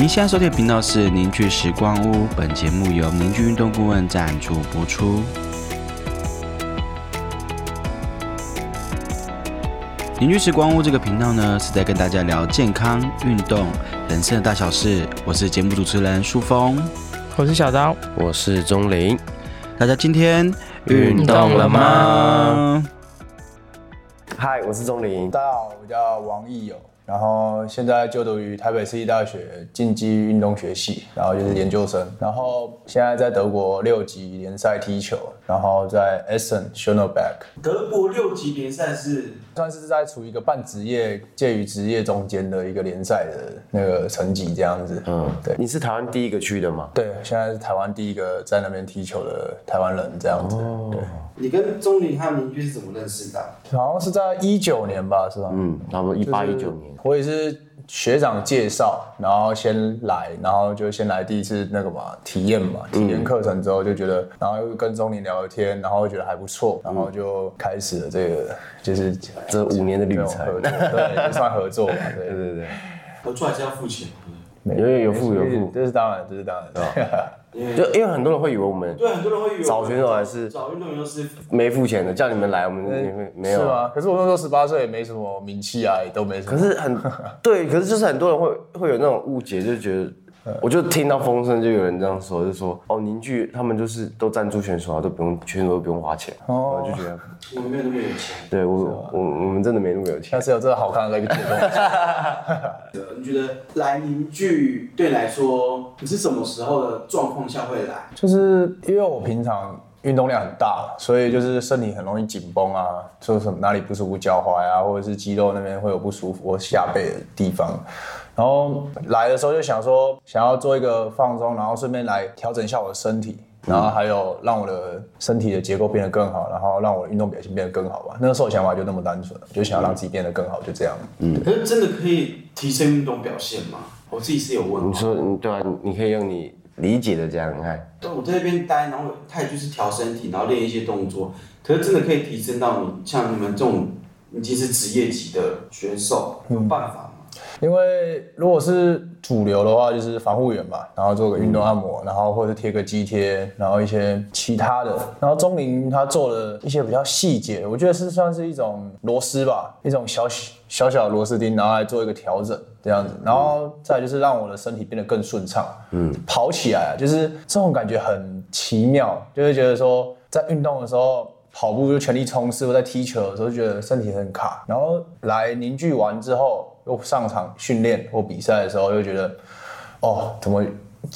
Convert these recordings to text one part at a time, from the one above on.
您现在收听的频道是凝聚时光屋，本节目由凝聚运动顾问赞助播出。凝聚时光屋这个频道呢，是在跟大家聊健康、运动、人生的大小事。我是节目主持人舒峰，我是小刀，我是钟林。大家今天运动了吗？嗨，我是钟林。大家好，我叫王义友。然后现在就读于台北市立大学竞技运动学系，然后就是研究生。然后现在在德国六级联赛踢球，然后在 Essen s c h o n e b e c k。德国六级联赛是算是在处于一个半职业介于职业中间的一个联赛的那个层级这样子。嗯，对。你是台湾第一个去的吗？对，现在是台湾第一个在那边踢球的台湾人这样子。对。你跟钟林和明居是怎么认识的？好像是在一九年吧，是吧？嗯，差不多一八一九年。我也是学长介绍，然后先来，然后就先来第一次那个嘛体验嘛，体验课程之后就觉得，然后又跟钟林聊天，然后觉得还不错，然后就开始了这个就是这五年的旅程，对，就算合作嘛，对。对 对。合作还是要付钱，有有付有付，这是当然，这是当然。就因为很多人会以为我们对很多人会以为找选手还是找运动员是没付钱的，叫你们来，我们没没有是吗？可是我那时候十八岁，也没什么名气啊，也都没什么。可是很对，可是就是很多人会会有那种误解，就觉得。我就听到风声，就有人这样说，就说哦，凝聚他们就是都赞助选手啊，都不用选手都不用花钱，我就觉得我们没有那么有钱。对我我我们真的没那么有钱，但是有这个好看的一个节目。你觉得来凝聚对你来说，你是什么时候的状况下会来？就是因为我平常运动量很大，所以就是身体很容易紧绷啊，说什么哪里不舒服，脚踝啊，或者是肌肉那边会有不舒服，或下背的地方。然后来的时候就想说，想要做一个放松，然后顺便来调整一下我的身体，然后还有让我的身体的结构变得更好，然后让我的运动表现变得更好吧。那个时候想法就那么单纯，就想要让自己变得更好，就这样。嗯，可是真的可以提升运动表现吗？我自己是有问。你说，对啊，你可以用你理解的这样看。对，我在那边待，然后他也就是调身体，然后练一些动作。可是真的可以提升到你像你们这种已经是职业级的选手，有办法？因为如果是主流的话，就是防护员嘛，然后做个运动按摩，然后或者贴个肌贴，然后一些其他的。然后钟林他做了一些比较细节，我觉得是算是一种螺丝吧，一种小小小的螺丝钉，然后来做一个调整这样子。然后再就是让我的身体变得更顺畅，嗯，跑起来啊，就是这种感觉很奇妙，就会觉得说在运动的时候跑步就全力冲刺，或在踢球的时候觉得身体很卡，然后来凝聚完之后。又上场训练或比赛的时候，又觉得，哦，怎么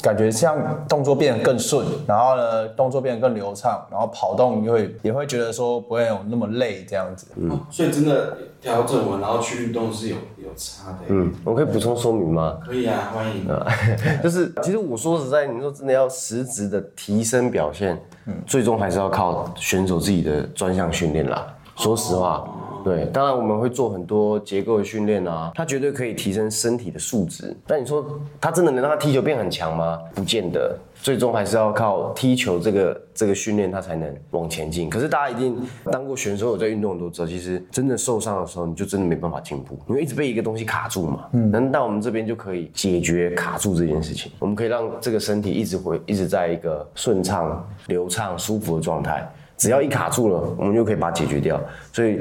感觉像动作变得更顺，然后呢，动作变得更流畅，然后跑动也会也会觉得说不会有那么累这样子。嗯，所以真的调整完然后去运动是有有差的。嗯，我可以补充说明吗？可以啊，欢迎。就是其实我说实在，你说真的要实质的提升表现，嗯，最终还是要靠选手自己的专项训练啦。说实话。对，当然我们会做很多结构的训练啊，它绝对可以提升身体的素质。但你说它真的能让他踢球变很强吗？不见得，最终还是要靠踢球这个这个训练，他才能往前进。可是大家一定当过选手，有在运动都知道，其实真的受伤的时候，你就真的没办法进步，因为一直被一个东西卡住嘛。嗯，那到我们这边就可以解决卡住这件事情，我们可以让这个身体一直回，一直在一个顺畅、流畅、舒服的状态。只要一卡住了，我们就可以把它解决掉。所以。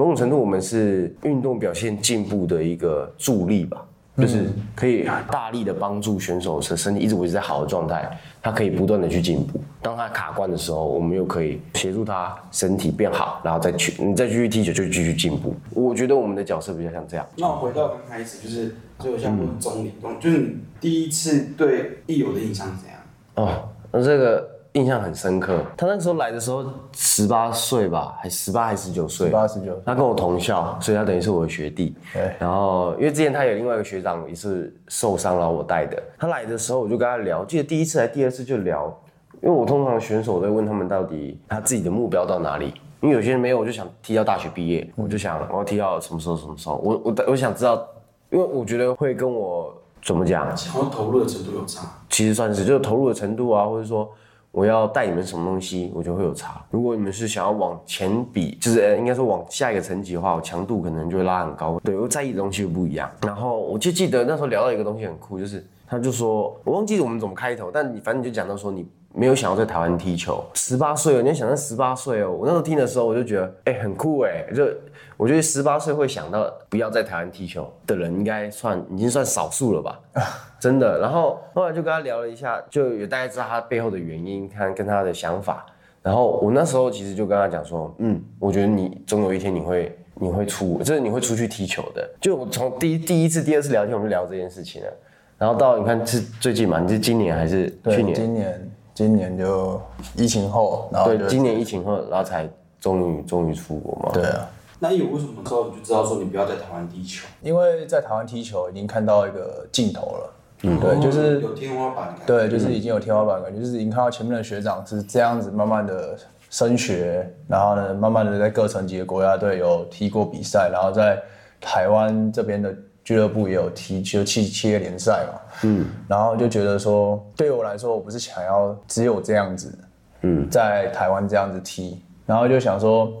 某种程度，我们是运动表现进步的一个助力吧，就是可以大力的帮助选手的身体一直维持在好的状态，他可以不断的去进步。当他卡关的时候，我们又可以协助他身体变好，然后再去你再继续踢球就继续进步。我觉得我们的角色比较像这样。那我回到刚开始，就是就像我中理中，就是你第一次对易友的印象是怎样？哦，那这个。印象很深刻，他那时候来的时候十八岁吧，还十八还十九岁，十八十九。他跟我同校，所以他等于是我的学弟。对。然后因为之前他有另外一个学长也是受伤然后，我带的。他来的时候我就跟他聊，记得第一次来，第二次就聊，因为我通常选手在问他们到底他自己的目标到哪里，因为有些人没有，我就想踢到大学毕业，我就想我要踢到什么时候什么时候，我我我想知道，因为我觉得会跟我怎么讲，想要投入的程度有差，其实算是就是投入的程度啊，或者说。我要带你们什么东西，我就会有差。如果你们是想要往前比，就是，应该说往下一个层级的话，我强度可能就会拉很高。对我在意的东西又不一样。然后我就记得那时候聊到一个东西很酷，就是他就说，我忘记我们怎么开头，但你反正你就讲到说你没有想要在台湾踢球，十八岁哦，你要想到十八岁哦，我那时候听的时候我就觉得，哎、很酷哎，就我觉得十八岁会想到不要在台湾踢球的人，应该算已经算少数了吧，真的。然后后来就跟他聊了一下，就有大概知道他背后的原因，看跟他的想法。然后我那时候其实就跟他讲说，嗯，我觉得你总有一天你会你会出，就是你会出去踢球的。就我从第一第一次、第二次聊天，我们就聊这件事情了。然后到你看是最近嘛，你是今年还是去年？今年今年就疫情后，然后对就，今年疫情后，然后才终于终于出国嘛。对啊，那有为什么之后你就知道说你不要在台湾踢球？因为在台湾踢球已经看到一个尽头了，嗯，对，就是哦有天花板感。对，就是已经有天花板感觉，就是已经看到前面的学长是这样子慢慢的升学，然后呢，慢慢的在各层级的国家队有踢过比赛，然后在台湾这边的俱乐部也有踢，就企企业联赛嘛，嗯，然后就觉得说，对于我来说，我不是想要只有这样子，嗯，在台湾这样子踢，然后就想说，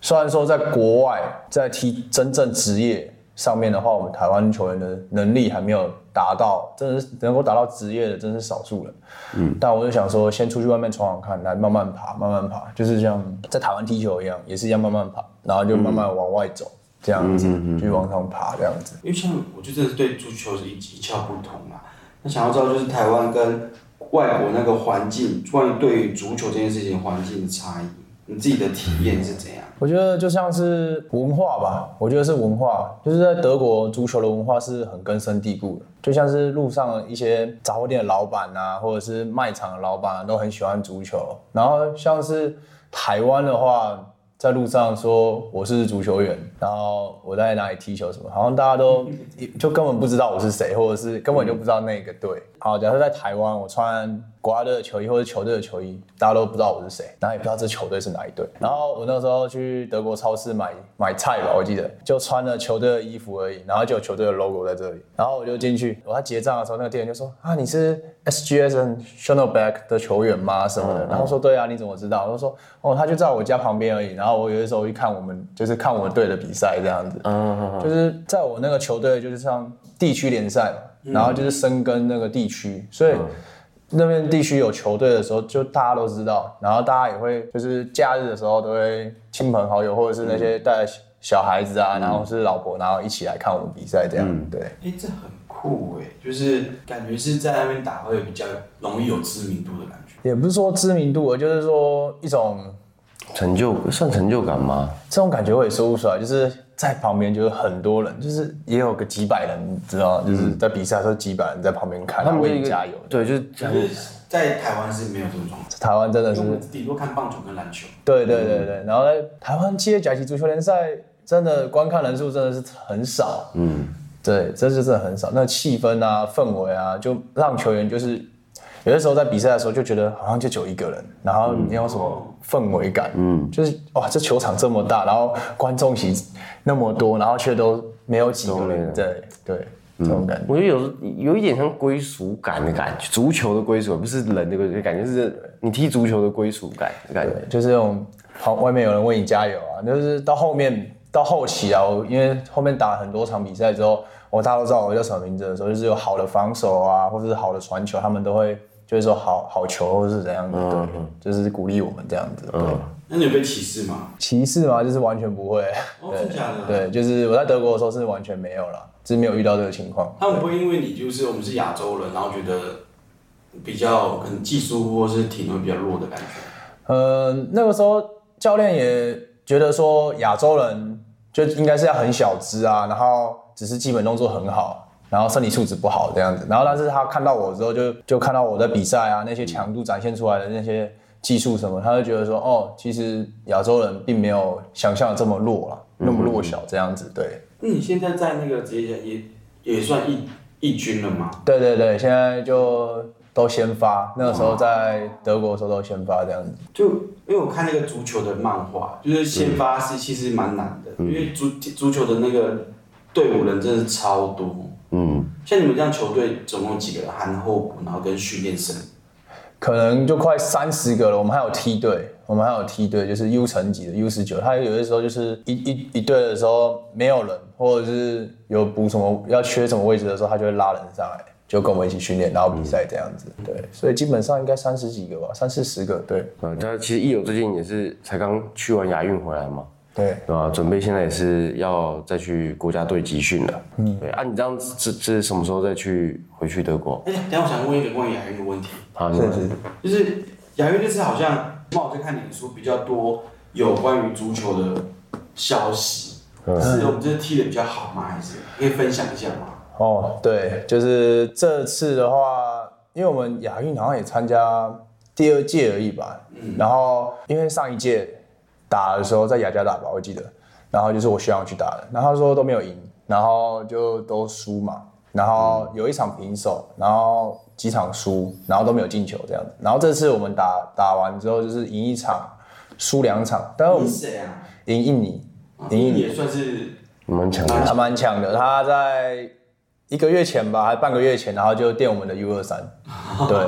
虽然说在国外在踢真正职业上面的话，我们台湾球员的能力还没有达到，真的是能够达到职业的，真是少数人。嗯，但我就想说，先出去外面闯闯看，来慢慢爬，慢慢爬，就是像在台湾踢球一样，也是一样慢慢爬，然后就慢慢往外走，这样子，就往上爬，这样子。因为像我就真的是对足球是一一窍不通嘛。那想要知道就是台湾跟外国那个环境，关于对于足球这件事情环境的差异，你自己的体验是怎样？我觉得就像是文化吧，我觉得是文化，就是在德国足球的文化是很根深蒂固的，就像是路上一些杂货店的老板啊，或者是卖场的老板、啊、都很喜欢足球。然后像是台湾的话，在路上说我是足球员，然后我在哪里踢球什么，好像大家都 就根本不知道我是谁，或者是根本就不知道那个队。好，假设在台湾，我穿国家队的球衣或者球队的球衣，大家都不知道我是谁，然后也不知道这球队是哪一队。然后我那时候去德国超市买买菜吧，我记得就穿了球队的衣服而已，然后就有球队的 logo 在这里，然后我就进去，我在结账的时候，那个店员就说啊，你是 SGS and Schönebeck 的球员吗？什么的，然后说对啊，你怎么知道？我就说哦，他就在我家旁边而已。然后我有的时候去看我们就是看我们队的比赛这样子，嗯，就是在我那个球队就是像地区联赛嘛，然后就是深耕那个地区，所以那边地区有球队的时候，就大家都知道，然后大家也会就是假日的时候都会亲朋好友或者是那些带小孩子啊，然后是老婆，然后一起来看我们比赛这样，对。哎、这很酷哎，就是感觉是在那边打会比较容易有知名度的感觉。也不是说知名度，而就是说一种成就算成就感吗？这种感觉我也说不出来，就是在旁边就是很多人，就是也有个几百人，你知道，就是在比赛的时候几百人在旁边看，他们为你加油。对，就是这样。可是，在台湾是没有这种状况，台湾真的是顶多看棒球跟篮球。对对对对，然后呢台湾企业甲级足球联赛，真的观看人数真的是很少，嗯，对，这是真的很少。那气氛啊、氛围啊，就让球员就是有的时候在比赛的时候就觉得好像就只有一个人，然后没有什么氛围感，嗯，就是哇，这球场这么大，然后观众席那么多，然后却都没有几个人，对对，这种感觉。我觉得有时有一点像归属感的感觉，足球的归属，不是人的归属感觉，是你踢足球的归属感的感觉。对，就是那种旁外面有人为你加油啊，就是到后面到后期啊，我因为后面打了很多场比赛之后，我大家都知道我叫什么名字的时候，就是有好的防守啊，或者是好的传球，他们都会就是说好好球或是怎样的，对，就是鼓励我们这样子。对，那你有被歧视吗？歧视吗，就是完全不会。哦，真假的？。对，就是我在德国的时候是完全没有了，就是没有遇到这个情况。他们不会因为你就是我们是亚洲人，然后觉得比较可能技术或是体能比较弱的感觉。呃，那个时候教练也觉得说亚洲人就应该是要很小只啊，然后只是基本动作很好，然后身体素质不好这样子。然后但是他看到我之后就，就看到我的比赛啊那些强度展现出来的那些技术什么，他就觉得说哦，其实亚洲人并没有想象的这么弱了，那么弱小这样子。对，那你现在在那个职业也也算一一军了吗？对对对，现在就都先发，那个时候在德国的时候都先发这样子。就因为我看那个足球的漫画，就是先发是其实蛮难的，因为足足球的那个队伍人真的是超多。嗯，像你们这样球队总共几个人？含后补，然后跟训练生。可能就快三十个了。我们还有梯队，我们还有梯队，就是 U 层级的 U 十九。他有的时候就是一一一队的时候没有人，或者是有补什么要缺什么位置的时候，他就会拉人上来。就跟我们一起训练，然后比赛这样子。对，所以基本上应该三十几个吧，三四十个。对嗯，但其实一友最近也是才刚去完亚运回来嘛，对，对吧？准备现在也是要再去国家队集训了。嗯，对啊，你这样子这这什么时候再去回去德国？哎，等下我想问一个关于亚运的问题，好，是是。就是亚运这次好像，我在看脸书比较多有关于足球的消息，是我们这次踢的比较好吗？还是可以分享一下吗？哦，对，就是这次的话，因为我们亚运好像也参加第二届而已吧。嗯。然后因为上一届打的时候在雅加达吧，我记得，然后就是我学长去打的，然后他说都没有赢，然后就都输嘛，然后有一场平手，然后几场输，然后都没有进球这样子。然后这次我们打打完之后就是赢一场，输两场，但是我们赢谁啊？赢印尼，赢印尼也算是蛮强的。他蛮强的，他在。一个月前吧，还半个月前，然后就垫我们的 U 二三，对，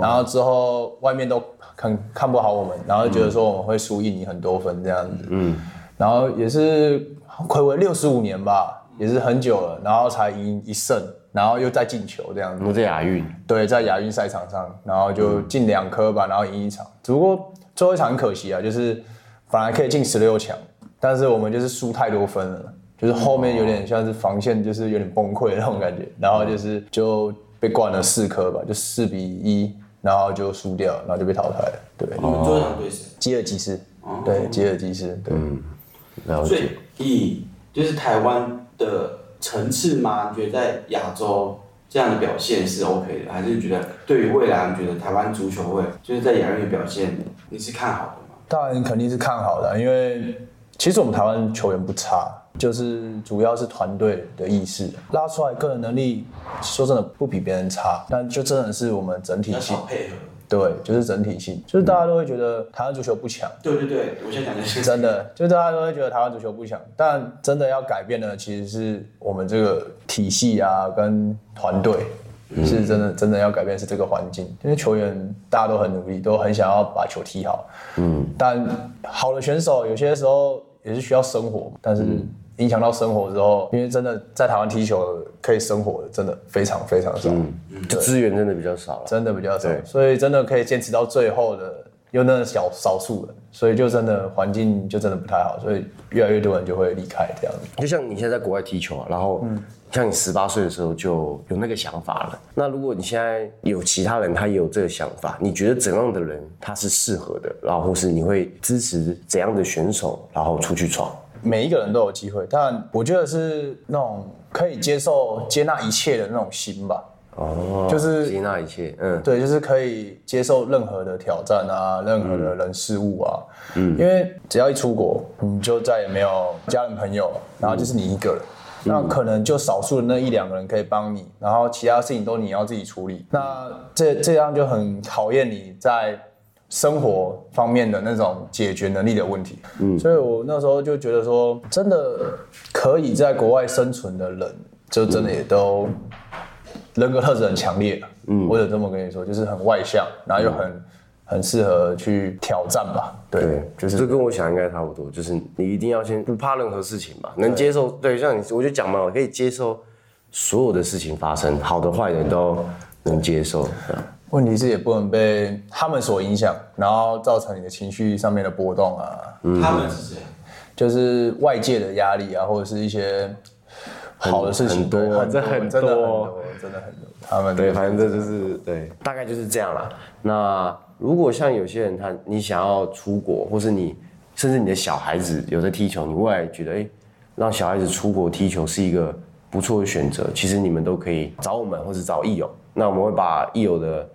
然后之后外面都看看不好我们，然后觉得说我们会输印尼很多分这样子，嗯，然后也是暌违六十五年吧，也是很久了，然后才赢一胜，然后又再进球这样子。我在亚运，对，在亚运赛场上，然后就进两颗吧，然后赢一场，只不过最后一场很可惜啊，就是反而可以进十六强，但是我们就是输太多分了。就是后面有点像是防线，就是有点崩溃那种感觉，然后就是就被灌了四颗吧，就四比一，然后就输掉，然后就被淘汰了。对，你们最后对谁？吉尔吉斯。对，吉尔吉斯。对。嗯。所以以就是台湾的层次吗？你觉得在亚洲这样的表现是 OK 的，还是觉得对于未来，你觉得台湾足球会就是在亚运的表现，你是看好的吗？当然肯定是看好的，因为其实我们台湾球员不差。就是主要是团队的意识，拉出来个人能力，说真的不比别人差，但就真的是我们整体性配合，对，就是整体性，就是大家都会觉得台湾足球不强，对对对，我先讲的是真的，就是大家都会觉得台湾足球不强，但真的要改变的其实是我们这个体系啊，跟团队是真的真的要改变是这个环境，因为球员大家都很努力，都很想要把球踢好，嗯，但好的选手有些时候也是需要生活，但是。影响到生活之后，因为真的在台湾踢球可以生活的，真的非常非常少，嗯资源真的比较少了，真的比较少，所以真的可以坚持到最后的，有那小少数人，所以就真的环境就真的不太好，所以越来越多人就会离开这样子。就像你现在在国外踢球啊，然后像你十八岁的时候就有那个想法了，那如果你现在有其他人他也有这个想法，你觉得怎样的人他是适合的，然后或是你会支持怎样的选手，然后出去闯？每一个人都有机会，但我觉得是那种可以接受、接纳一切的那种心吧。哦，就是接纳一切，嗯，对，就是可以接受任何的挑战啊，任何的人事物啊。嗯，因为只要一出国，你就再也没有家人朋友，然后就是你一个人，那可能就少数的那一两个人可以帮你，然后其他事情都你要自己处理。那这这样就很考验你在。生活方面的那种解决能力的问题，嗯，所以我那时候就觉得说，真的可以在国外生存的人，就真的也都人格特质很强烈，嗯，我有这么跟你说，就是很外向，然后又很很适合去挑战吧，对，就是。这跟我想应该差不多，就是你一定要先不怕任何事情吧，能接受，对，像你我就讲嘛，我可以接受所有的事情发生，好的坏的都能接受，问题是也不能被他们所影响，然后造成你的情绪上面的波动啊。他们是谁？就是外界的压力啊，或者是一些好的事情多，这很真的很多，真的很多。他们对，反正这就是对，大概就是这样啦。那如果像有些人他你想要出国，或是你甚至你的小孩子有在踢球，你未来觉得哎，让小孩子出国踢球是一个不错的选择，其实你们都可以找我们，或者找益友。那我们会把益友的。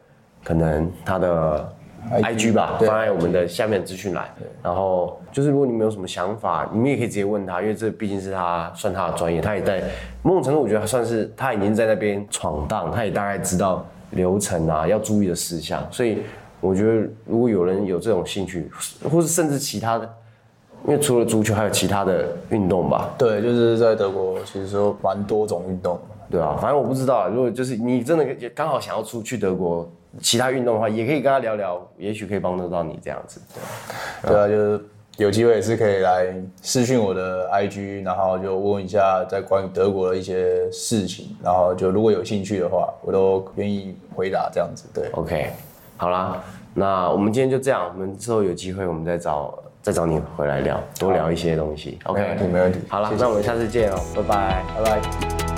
可能他的 I G 吧，放在我们的下面资讯栏。然后就是如果你们有什么想法，你们也可以直接问他，因为这毕竟是他算他的专业，他也在某种程度，我觉得算是他已经在那边闯荡，他也大概知道流程啊，要注意的事项。所以我觉得如果有人有这种兴趣，或是甚至其他的，因为除了足球还有其他的运动吧。对，就是在德国其实说蛮多种运动，对啊，反正我不知道，如果就是你真的刚好想要出去德国。其他运动的话，也可以跟他聊聊，也许可以帮得到你这样子。对啊，就是有机会也是可以来私讯我的 IG，然后就问一下在关于德国的一些事情，然后就如果有兴趣的话，我都愿意回答这样子。对，OK，好啦，那我们今天就这样，我们之后有机会我们再找再找你回来聊，多聊一些东西。OK，没问题好了，那我们下次见哦，拜拜。拜拜。